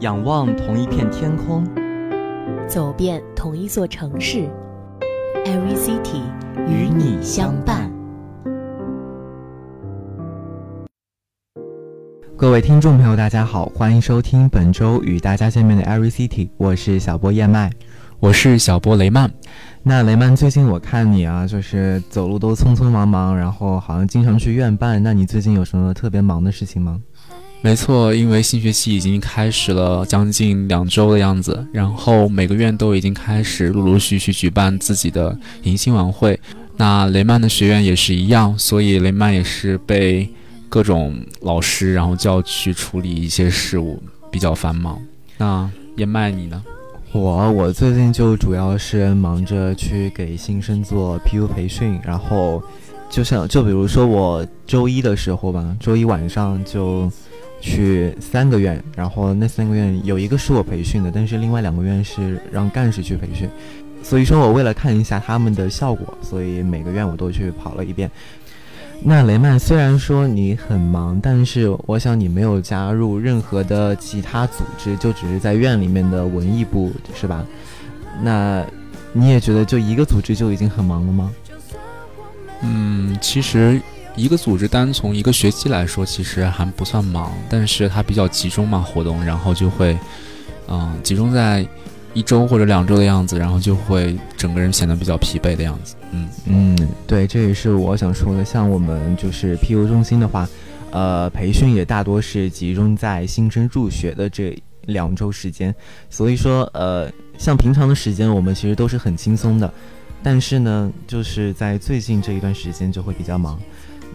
仰望同一片天空，走遍同一座城市，Every City 与你相伴。各位听众朋友，大家好，欢迎收听本周与大家见面的 Every City，我是小波燕麦，我是小波雷曼。那雷曼，最近我看你啊，就是走路都匆匆忙忙，然后好像经常去院办。那你最近有什么特别忙的事情吗？没错，因为新学期已经开始了将近两周的样子，然后每个院都已经开始陆陆续续举办自己的迎新晚会。那雷曼的学院也是一样，所以雷曼也是被各种老师然后叫去处理一些事务，比较繁忙。那燕麦你呢？我我最近就主要是忙着去给新生做 PU 培训，然后就像就比如说我周一的时候吧，周一晚上就。去三个院，然后那三个院有一个是我培训的，但是另外两个院是让干事去培训，所以说我为了看一下他们的效果，所以每个院我都去跑了一遍。那雷曼虽然说你很忙，但是我想你没有加入任何的其他组织，就只是在院里面的文艺部，是吧？那你也觉得就一个组织就已经很忙了吗？嗯，其实。一个组织单从一个学期来说，其实还不算忙，但是它比较集中嘛，活动，然后就会，嗯，集中在一周或者两周的样子，然后就会整个人显得比较疲惫的样子。嗯嗯，对，这也是我想说的。像我们就是 PU 中心的话，呃，培训也大多是集中在新生入学的这两周时间，所以说，呃，像平常的时间我们其实都是很轻松的，但是呢，就是在最近这一段时间就会比较忙。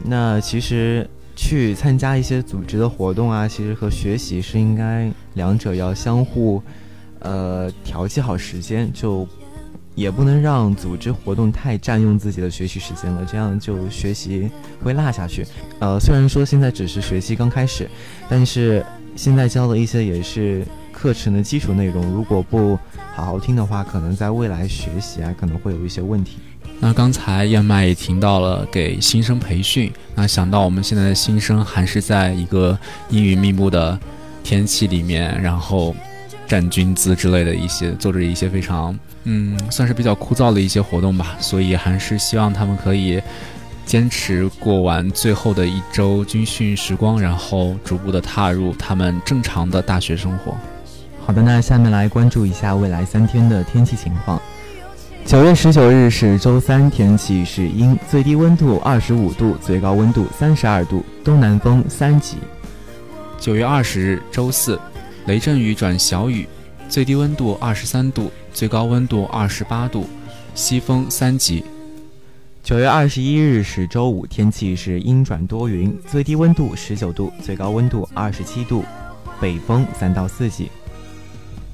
那其实去参加一些组织的活动啊，其实和学习是应该两者要相互，呃，调剂好时间，就也不能让组织活动太占用自己的学习时间了，这样就学习会落下去。呃，虽然说现在只是学期刚开始，但是现在教的一些也是课程的基础内容，如果不好好听的话，可能在未来学习啊，可能会有一些问题。那刚才燕麦也听到了给新生培训，那想到我们现在的新生还是在一个阴雨密布的天气里面，然后站军姿之类的一些，做着一些非常嗯，算是比较枯燥的一些活动吧，所以还是希望他们可以坚持过完最后的一周军训时光，然后逐步的踏入他们正常的大学生活。好的，那下面来关注一下未来三天的天气情况。九月十九日是周三，天气是阴，最低温度二十五度，最高温度三十二度，东南风三级。九月二十日周四，雷阵雨转小雨，最低温度二十三度，最高温度二十八度，西风三级。九月二十一日是周五，天气是阴转多云，最低温度十九度，最高温度二十七度，北风三到四级。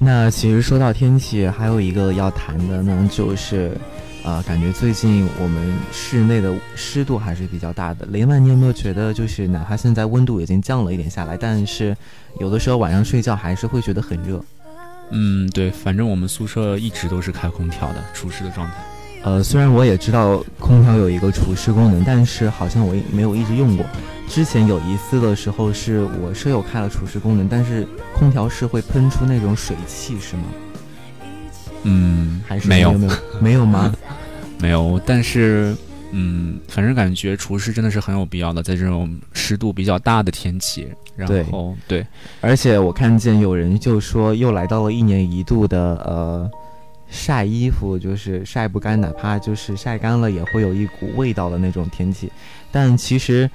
那其实说到天气，还有一个要谈的呢，就是，呃，感觉最近我们室内的湿度还是比较大的。雷曼，你有没有觉得，就是哪怕现在温度已经降了一点下来，但是有的时候晚上睡觉还是会觉得很热？嗯，对，反正我们宿舍一直都是开空调的，除湿的状态。呃，虽然我也知道空调有一个除湿功能，但是好像我没有一直用过。之前有一次的时候，是我舍友开了除湿功能，但是空调是会喷出那种水汽，是吗？嗯，还是没有没有没有吗？没有，但是嗯，反正感觉除湿真的是很有必要的，在这种湿度比较大的天气。然后对，而且我看见有人就说，又来到了一年一度的呃。晒衣服就是晒不干，哪怕就是晒干了，也会有一股味道的那种天气。但其实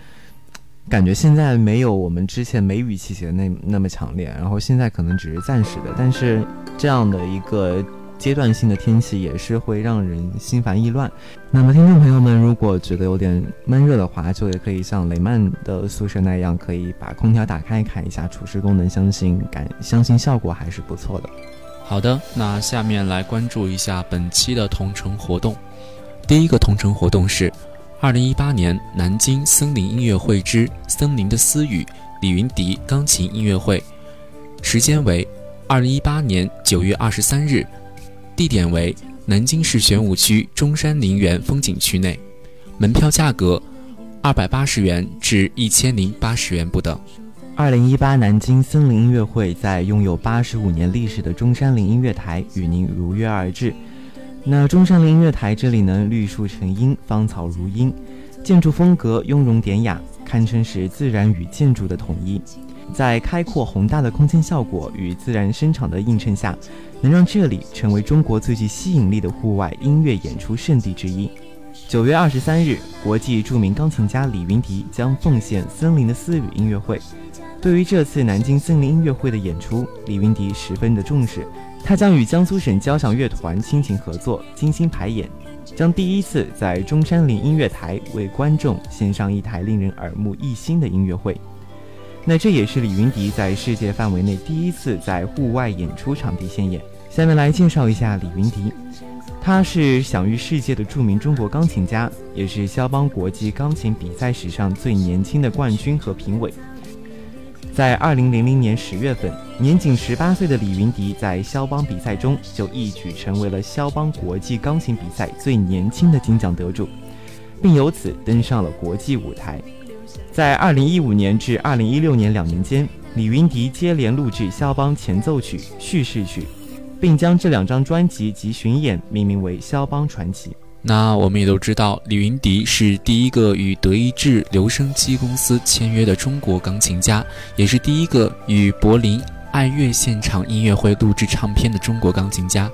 感觉现在没有我们之前梅雨季节那那么强烈。然后现在可能只是暂时的，但是这样的一个阶段性的天气也是会让人心烦意乱。那么听众朋友们，如果觉得有点闷热的话，就也可以像雷曼的宿舍那样，可以把空调打开，开一下除湿功能，相信感相信效果还是不错的。好的，那下面来关注一下本期的同城活动。第一个同城活动是二零一八年南京森林音乐会之《森林的私语》李云迪钢琴音乐会，时间为二零一八年九月二十三日，地点为南京市玄武区中山陵园风景区内，门票价格二百八十元至一千零八十元不等。二零一八南京森林音乐会在拥有八十五年历史的中山陵音乐台与您如约而至。那中山陵音乐台这里呢，绿树成荫，芳草如茵，建筑风格雍容典雅，堪称是自然与建筑的统一。在开阔宏大的空间效果与自然声场的映衬下，能让这里成为中国最具吸引力的户外音乐演出圣地之一。九月二十三日，国际著名钢琴家李云迪将奉献《森林的私语》音乐会。对于这次南京森林音乐会的演出，李云迪十分的重视，他将与江苏省交响乐团倾情合作，精心排演，将第一次在中山陵音乐台为观众献上一台令人耳目一新的音乐会。那这也是李云迪在世界范围内第一次在户外演出场地献演。下面来介绍一下李云迪，他是享誉世界的著名中国钢琴家，也是肖邦国际钢琴比赛史上最年轻的冠军和评委。在二零零零年十月份，年仅十八岁的李云迪在肖邦比赛中就一举成为了肖邦国际钢琴比赛最年轻的金奖得主，并由此登上了国际舞台。在二零一五年至二零一六年两年间，李云迪接连录制肖邦前奏曲、叙事曲，并将这两张专辑及巡演命名为《肖邦传奇》。那我们也都知道，李云迪是第一个与德意志留声机公司签约的中国钢琴家，也是第一个与柏林爱乐现场音乐会录制唱片的中国钢琴家。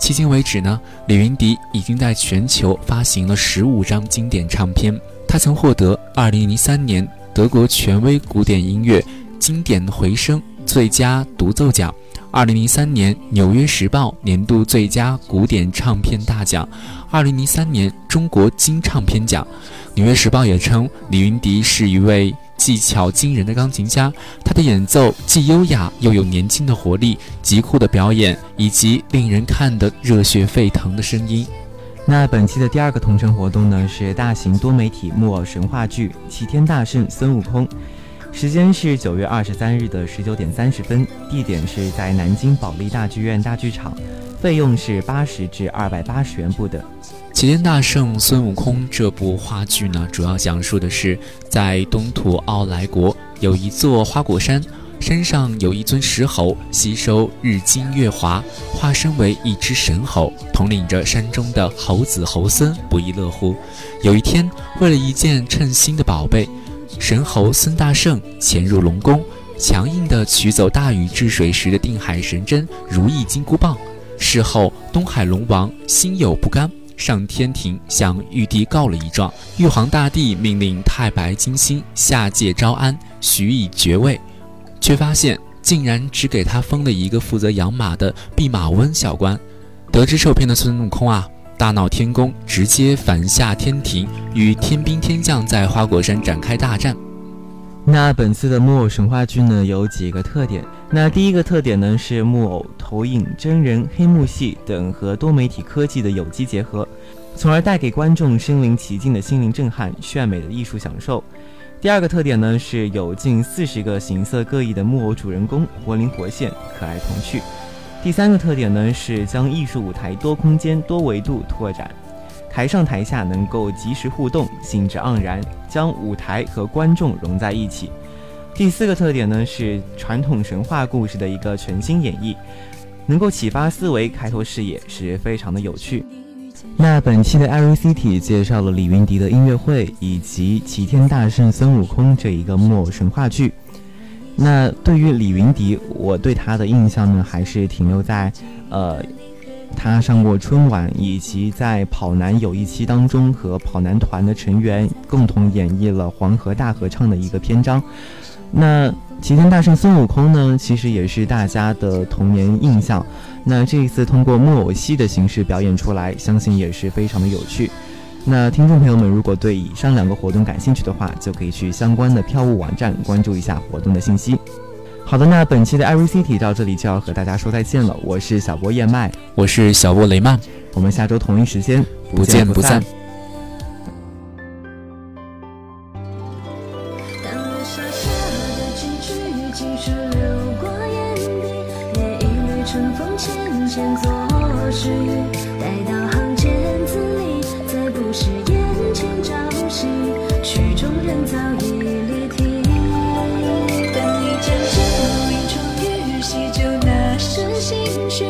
迄今为止呢，李云迪已经在全球发行了十五张经典唱片。他曾获得二零零三年德国权威古典音乐经典回声最佳独奏奖。二零零三年《纽约时报》年度最佳古典唱片大奖，二零零三年中国金唱片奖。《纽约时报》也称李云迪是一位技巧惊人的钢琴家，他的演奏既优雅又有年轻的活力，极酷的表演以及令人看得热血沸腾的声音。那本期的第二个同城活动呢，是大型多媒体木偶神话剧《齐天大圣孙悟空》。时间是九月二十三日的十九点三十分，地点是在南京保利大剧院大剧场，费用是八十至二百八十元不等。《齐天大圣孙悟空》这部话剧呢，主要讲述的是在东土奥来国有一座花果山，山上有一尊石猴，吸收日精月华，化身为一只神猴，统领着山中的猴子猴孙，不亦乐乎。有一天，为了一件称心的宝贝。神猴孙大圣潜入龙宫，强硬地取走大禹治水时的定海神针如意金箍棒。事后，东海龙王心有不甘，上天庭向玉帝告了一状。玉皇大帝命令太白金星下界招安，许以爵位，却发现竟然只给他封了一个负责养马的弼马温小官。得知受骗的孙悟空啊！大闹天宫，直接反下天庭，与天兵天将在花果山展开大战。那本次的木偶神话剧呢，有几个特点。那第一个特点呢，是木偶、投影、真人、黑幕戏等和多媒体科技的有机结合，从而带给观众身临其境的心灵震撼、炫美的艺术享受。第二个特点呢，是有近四十个形色各异的木偶主人公，活灵活现，可爱童趣。第三个特点呢，是将艺术舞台多空间、多维度拓展，台上台下能够及时互动，兴致盎然，将舞台和观众融在一起。第四个特点呢，是传统神话故事的一个全新演绎，能够启发思维、开拓视野，是非常的有趣。那本期的 Every City 介绍了李云迪的音乐会以及《齐天大圣孙悟空》这一个木偶神话剧。那对于李云迪，我对他的印象呢，还是停留在，呃，他上过春晚，以及在跑男有一期当中和跑男团的成员共同演绎了《黄河大合唱》的一个篇章。那《齐天大圣孙悟空》呢，其实也是大家的童年印象。那这一次通过木偶戏的形式表演出来，相信也是非常的有趣。那听众朋友们，如果对以上两个活动感兴趣的话，就可以去相关的票务网站关注一下活动的信息。好的，那本期的 Every City 到这里就要和大家说再见了。我是小波燕麦，我是小波雷曼，我们下周同一时间不见不散。春风浅浅作时雨，待到。情绪